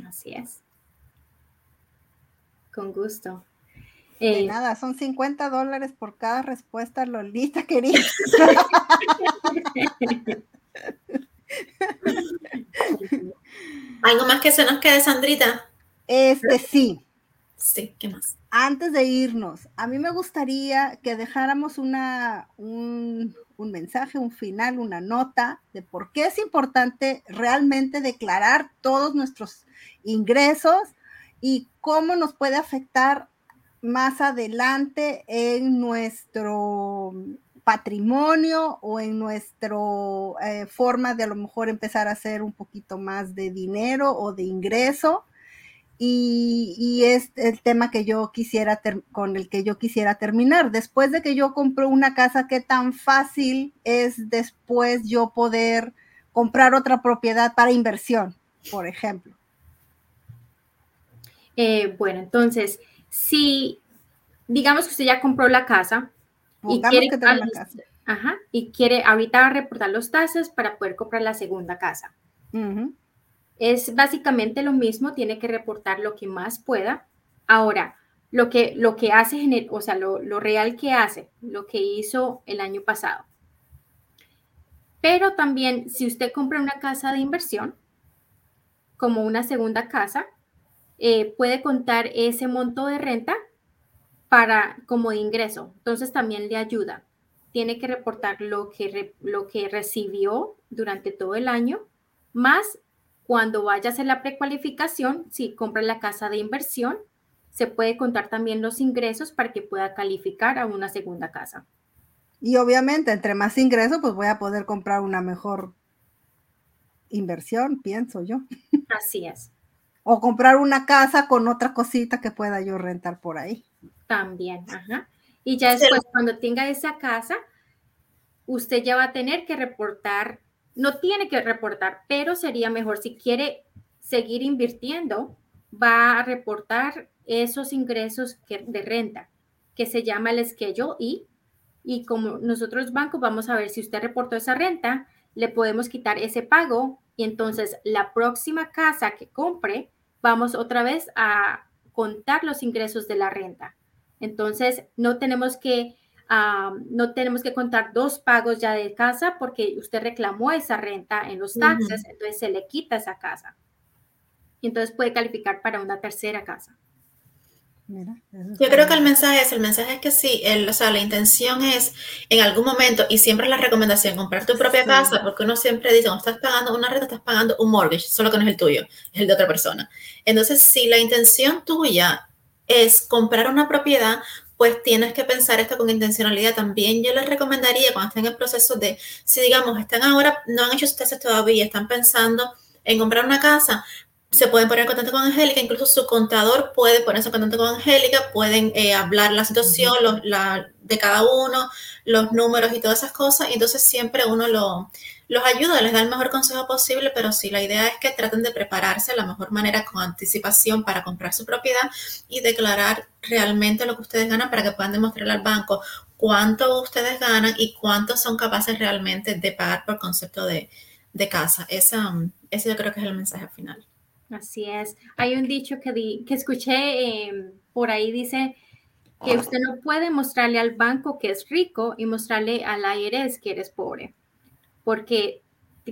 Así es. Con gusto. Eh, nada, son 50 dólares por cada respuesta, Lolita, querida. ¿Algo más que se nos quede, Sandrita? Este sí. Sí, ¿qué más? Antes de irnos, a mí me gustaría que dejáramos una, un, un mensaje, un final, una nota de por qué es importante realmente declarar todos nuestros ingresos y cómo nos puede afectar más adelante en nuestro patrimonio o en nuestra eh, forma de a lo mejor empezar a hacer un poquito más de dinero o de ingreso. Y, es el tema que yo quisiera con el que yo quisiera terminar. Después de que yo compro una casa, ¿qué tan fácil es después yo poder comprar otra propiedad para inversión, por ejemplo? Eh, bueno, entonces, si digamos que usted ya compró la casa y quiere, la casa. Ajá, y quiere ahorita reportar los tasas para poder comprar la segunda casa. Es básicamente lo mismo, tiene que reportar lo que más pueda. Ahora, lo que, lo que hace, o sea, lo, lo real que hace, lo que hizo el año pasado. Pero también, si usted compra una casa de inversión, como una segunda casa, eh, puede contar ese monto de renta para como ingreso. Entonces también le ayuda. Tiene que reportar lo que, lo que recibió durante todo el año, más cuando vaya a hacer la precualificación, si compra la casa de inversión, se puede contar también los ingresos para que pueda calificar a una segunda casa. Y obviamente, entre más ingresos, pues voy a poder comprar una mejor inversión, pienso yo. Así es o comprar una casa con otra cosita que pueda yo rentar por ahí. También, ajá. Y ya después, cuando tenga esa casa, usted ya va a tener que reportar, no tiene que reportar, pero sería mejor si quiere seguir invirtiendo, va a reportar esos ingresos de renta, que se llama el Schedule E. Y como nosotros bancos vamos a ver si usted reportó esa renta, le podemos quitar ese pago y entonces la próxima casa que compre vamos otra vez a contar los ingresos de la renta. Entonces, no tenemos que, no tenemos que contar dos pagos ya de casa porque usted reclamó esa renta en los taxes, entonces se le quita esa casa. Y entonces puede calificar para una tercera casa. Yo creo que el mensaje es, el mensaje es que sí, el, o sea, la intención es en algún momento, y siempre es la recomendación, comprar tu propia casa, porque uno siempre dice, cuando estás pagando una renta, estás pagando un mortgage, solo que no es el tuyo, es el de otra persona. Entonces, si la intención tuya es comprar una propiedad, pues tienes que pensar esto con intencionalidad también. Yo les recomendaría cuando estén en el proceso de, si digamos, están ahora, no han hecho sus tesis todavía, están pensando en comprar una casa, se pueden poner en contacto con Angélica, incluso su contador puede ponerse en contacto con Angélica, pueden eh, hablar la situación de cada uno, los números y todas esas cosas, y entonces siempre uno lo, los ayuda, les da el mejor consejo posible, pero sí, la idea es que traten de prepararse de la mejor manera con anticipación para comprar su propiedad y declarar realmente lo que ustedes ganan para que puedan demostrarle al banco cuánto ustedes ganan y cuánto son capaces realmente de pagar por concepto de, casa. Esa, ese yo creo que es el mensaje final. Así es. Hay un dicho que, que escuché em, por ahí, dice que usted no puede mostrarle al banco que es rico y mostrarle al IRS que eres pobre, porque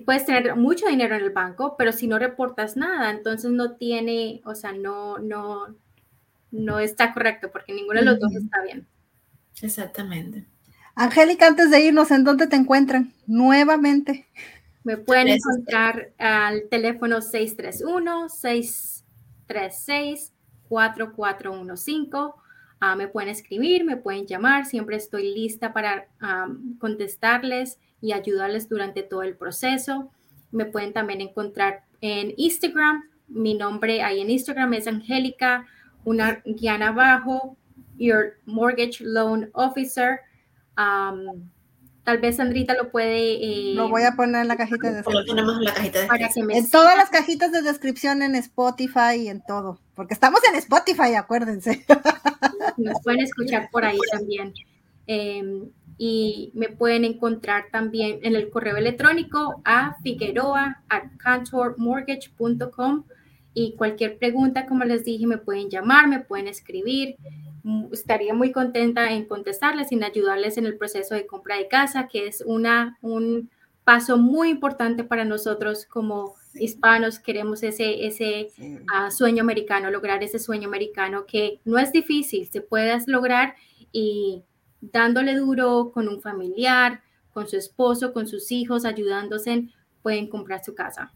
puedes tener mucho dinero en el banco, pero si no reportas nada, entonces no tiene, o sea, no, no, no está correcto, porque ninguno de los dos está bien. Exactamente. Angélica, antes de irnos, ¿en dónde te encuentran? Nuevamente. Me pueden encontrar al teléfono 631-636-4415. Ah, me pueden escribir, me pueden llamar, siempre estoy lista para contestarles y ayudarles durante todo el proceso. Me pueden también encontrar en Instagram. Mi nombre ahí en Instagram es Angélica, una guiana abajo, Your Mortgage Loan Officer. Tal vez Sandrita lo puede. Eh, lo voy a poner en la cajita de descripción. en la cajita de descripción. En todas las cajitas de descripción en Spotify y en todo. Porque estamos en Spotify, acuérdense. Nos pueden escuchar por ahí también. Em, y me pueden encontrar también en el correo electrónico a figueroa at cantormortgage.com y cualquier pregunta, como les dije, me pueden llamar, me pueden escribir. Estaría muy contenta en contestarles y en ayudarles en el proceso de compra de casa, que es una, un paso muy importante para nosotros como hispanos. Queremos ese, ese ah, sueño americano, lograr ese sueño americano que no es difícil, se puede lograr y dándole duro con un familiar, con su esposo, con sus hijos, ayudándose, pueden comprar su casa.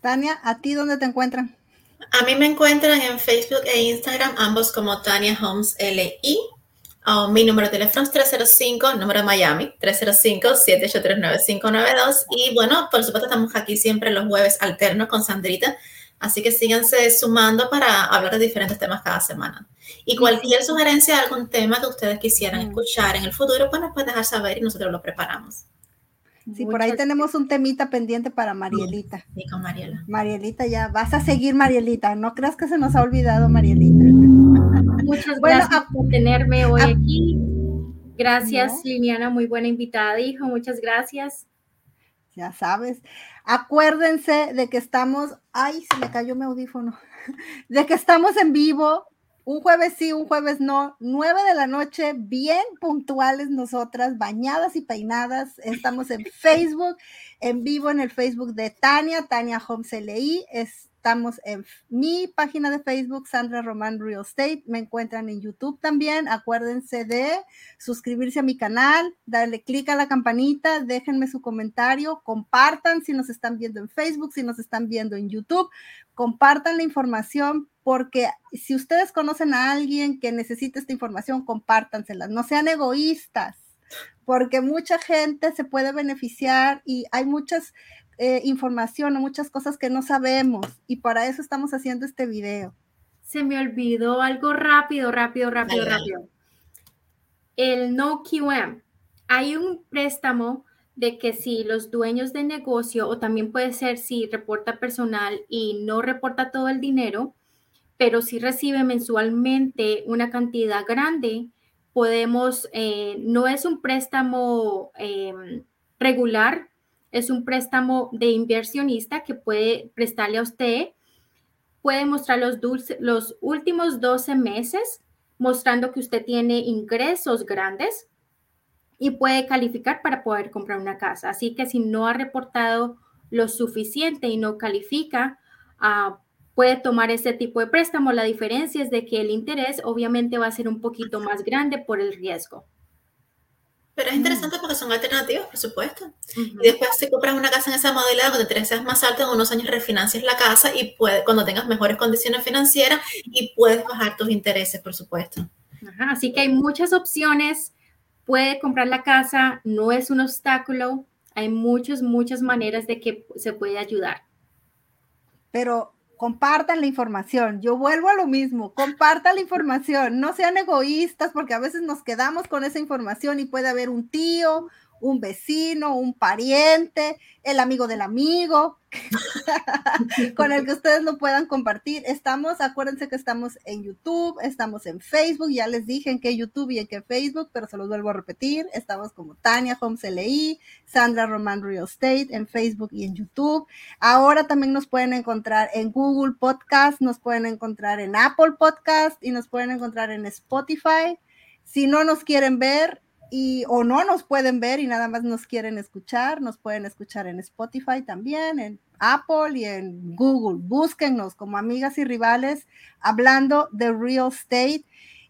Tania, ¿a ti dónde te encuentran? A mí me encuentran en Facebook e Instagram, ambos como Tania Holmes LI. Oh, mi número de teléfono es 305, número de Miami, 305-783-9592. Y bueno, por supuesto, estamos aquí siempre los jueves alternos con Sandrita. Así que síganse sumando para hablar de diferentes temas cada semana. Y cualquier sugerencia de algún tema que ustedes quisieran escuchar en el futuro, pues nos pueden dejar saber y nosotros lo preparamos. Sí, por ahí tenemos un temita pendiente para Marielita. Sí, con Mariela. Marielita, ya vas a seguir, Marielita. No creas que se nos ha olvidado, Marielita. Muchas gracias por tenerme hoy aquí. Gracias, Liliana, muy buena invitada, hijo. Muchas gracias. Ya sabes. Acuérdense de que estamos. Ay, se me cayó mi audífono. De que estamos en vivo un jueves sí, un jueves no, nueve de la noche, bien puntuales nosotras, bañadas y peinadas. Estamos en Facebook, en vivo en el Facebook de Tania, Tania Homes LI. Estamos en mi página de Facebook, Sandra Román Real Estate. Me encuentran en YouTube también. Acuérdense de suscribirse a mi canal, darle clic a la campanita, déjenme su comentario, compartan si nos están viendo en Facebook, si nos están viendo en YouTube, compartan la información porque si ustedes conocen a alguien que necesita esta información, compártansela, no sean egoístas, porque mucha gente se puede beneficiar y hay muchas eh, información o muchas cosas que no sabemos y para eso estamos haciendo este video. Se me olvidó algo rápido, rápido, rápido, rápido. El no QM. Hay un préstamo de que si los dueños de negocio o también puede ser si reporta personal y no reporta todo el dinero, pero si recibe mensualmente una cantidad grande, podemos, eh, no es un préstamo em, regular, es un préstamo de inversionista que puede prestarle a usted, puede mostrar los, los últimos 12 meses mostrando que usted tiene ingresos grandes y puede calificar para poder comprar una casa. Así que si no ha reportado lo suficiente y no califica, uh, puede tomar ese tipo de préstamo. La diferencia es de que el interés obviamente va a ser un poquito más grande por el riesgo. Pero es interesante porque son alternativas, por supuesto. Y después si compras una casa en esa modalidad donde el interés es más alto, en unos años refinancias la casa y puede, cuando tengas mejores condiciones financieras y puedes bajar tus intereses, por supuesto. así que hay muchas opciones. Puede comprar la casa, no es un obstáculo. Hay muchas, muchas maneras de que se puede ayudar. Pero compartan la información. Yo vuelvo a lo mismo, compartan la información, no sean egoístas porque a veces nos quedamos con esa información y puede haber un tío, un vecino, un pariente, el amigo del amigo, con el que ustedes lo puedan compartir. Estamos, acuérdense que estamos en YouTube, estamos en Facebook, ya les dije en qué YouTube y en qué Facebook, pero se los vuelvo a repetir. Estamos como Tania Holmes LI, Sandra Roman Real Estate en Facebook y en YouTube. Ahora también nos pueden encontrar en Google Podcast, nos pueden encontrar en Apple Podcast y nos pueden encontrar en Spotify. Si no nos quieren ver, y o no nos pueden ver y nada más nos quieren escuchar, nos pueden escuchar en Spotify también, en Apple y en Google. Búsquennos como amigas y rivales hablando de real estate.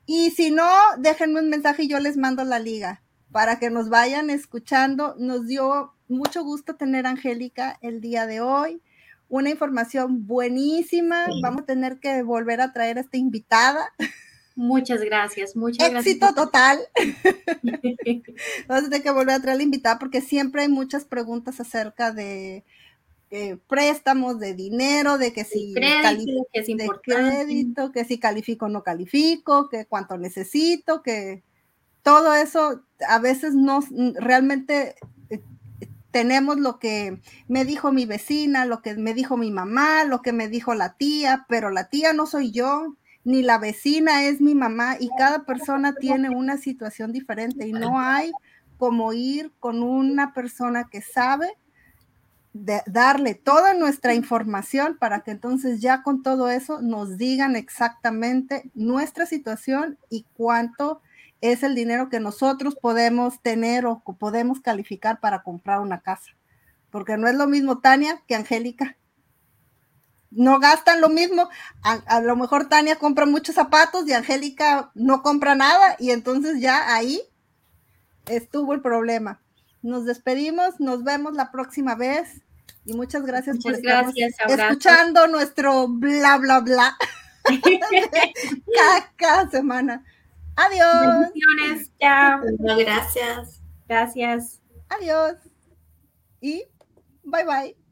Y si no, déjenme un mensaje y yo les mando la liga para que nos vayan escuchando. Nos dio mucho gusto tener a Angélica el día de hoy. Una información buenísima. Vamos a tener que volver a traer a esta invitada. Muchas gracias, muchas gracias. Éxito total. Vamos a tener que volver a traer la invitada porque siempre hay muchas preguntas acerca de eh, préstamos, de dinero, de que si crédito, que es de crédito, que si califico o no califico, que cuánto necesito, que todo eso a veces no realmente eh, tenemos lo que me dijo mi vecina, lo que me dijo mi mamá, lo que me dijo la tía, pero la tía no soy yo, ni la vecina es mi mamá y cada persona tiene una situación diferente y no hay como ir con una persona que sabe darle toda nuestra información para que entonces ya con todo eso nos digan exactamente nuestra situación y cuánto es el dinero que nosotros podemos tener o podemos calificar para comprar una casa. Porque no es lo mismo Tania que Angélica no gastan lo mismo. A, lo mejor Tania compra muchos zapatos y Angélica no compra nada y entonces ya ahí estuvo el problema. Nos despedimos, nos vemos la próxima vez y muchas gracias por estar escuchando nuestro bla bla bla cada, semana. Adiós. Chao. gracias. Gracias. Adiós. Y bye bye.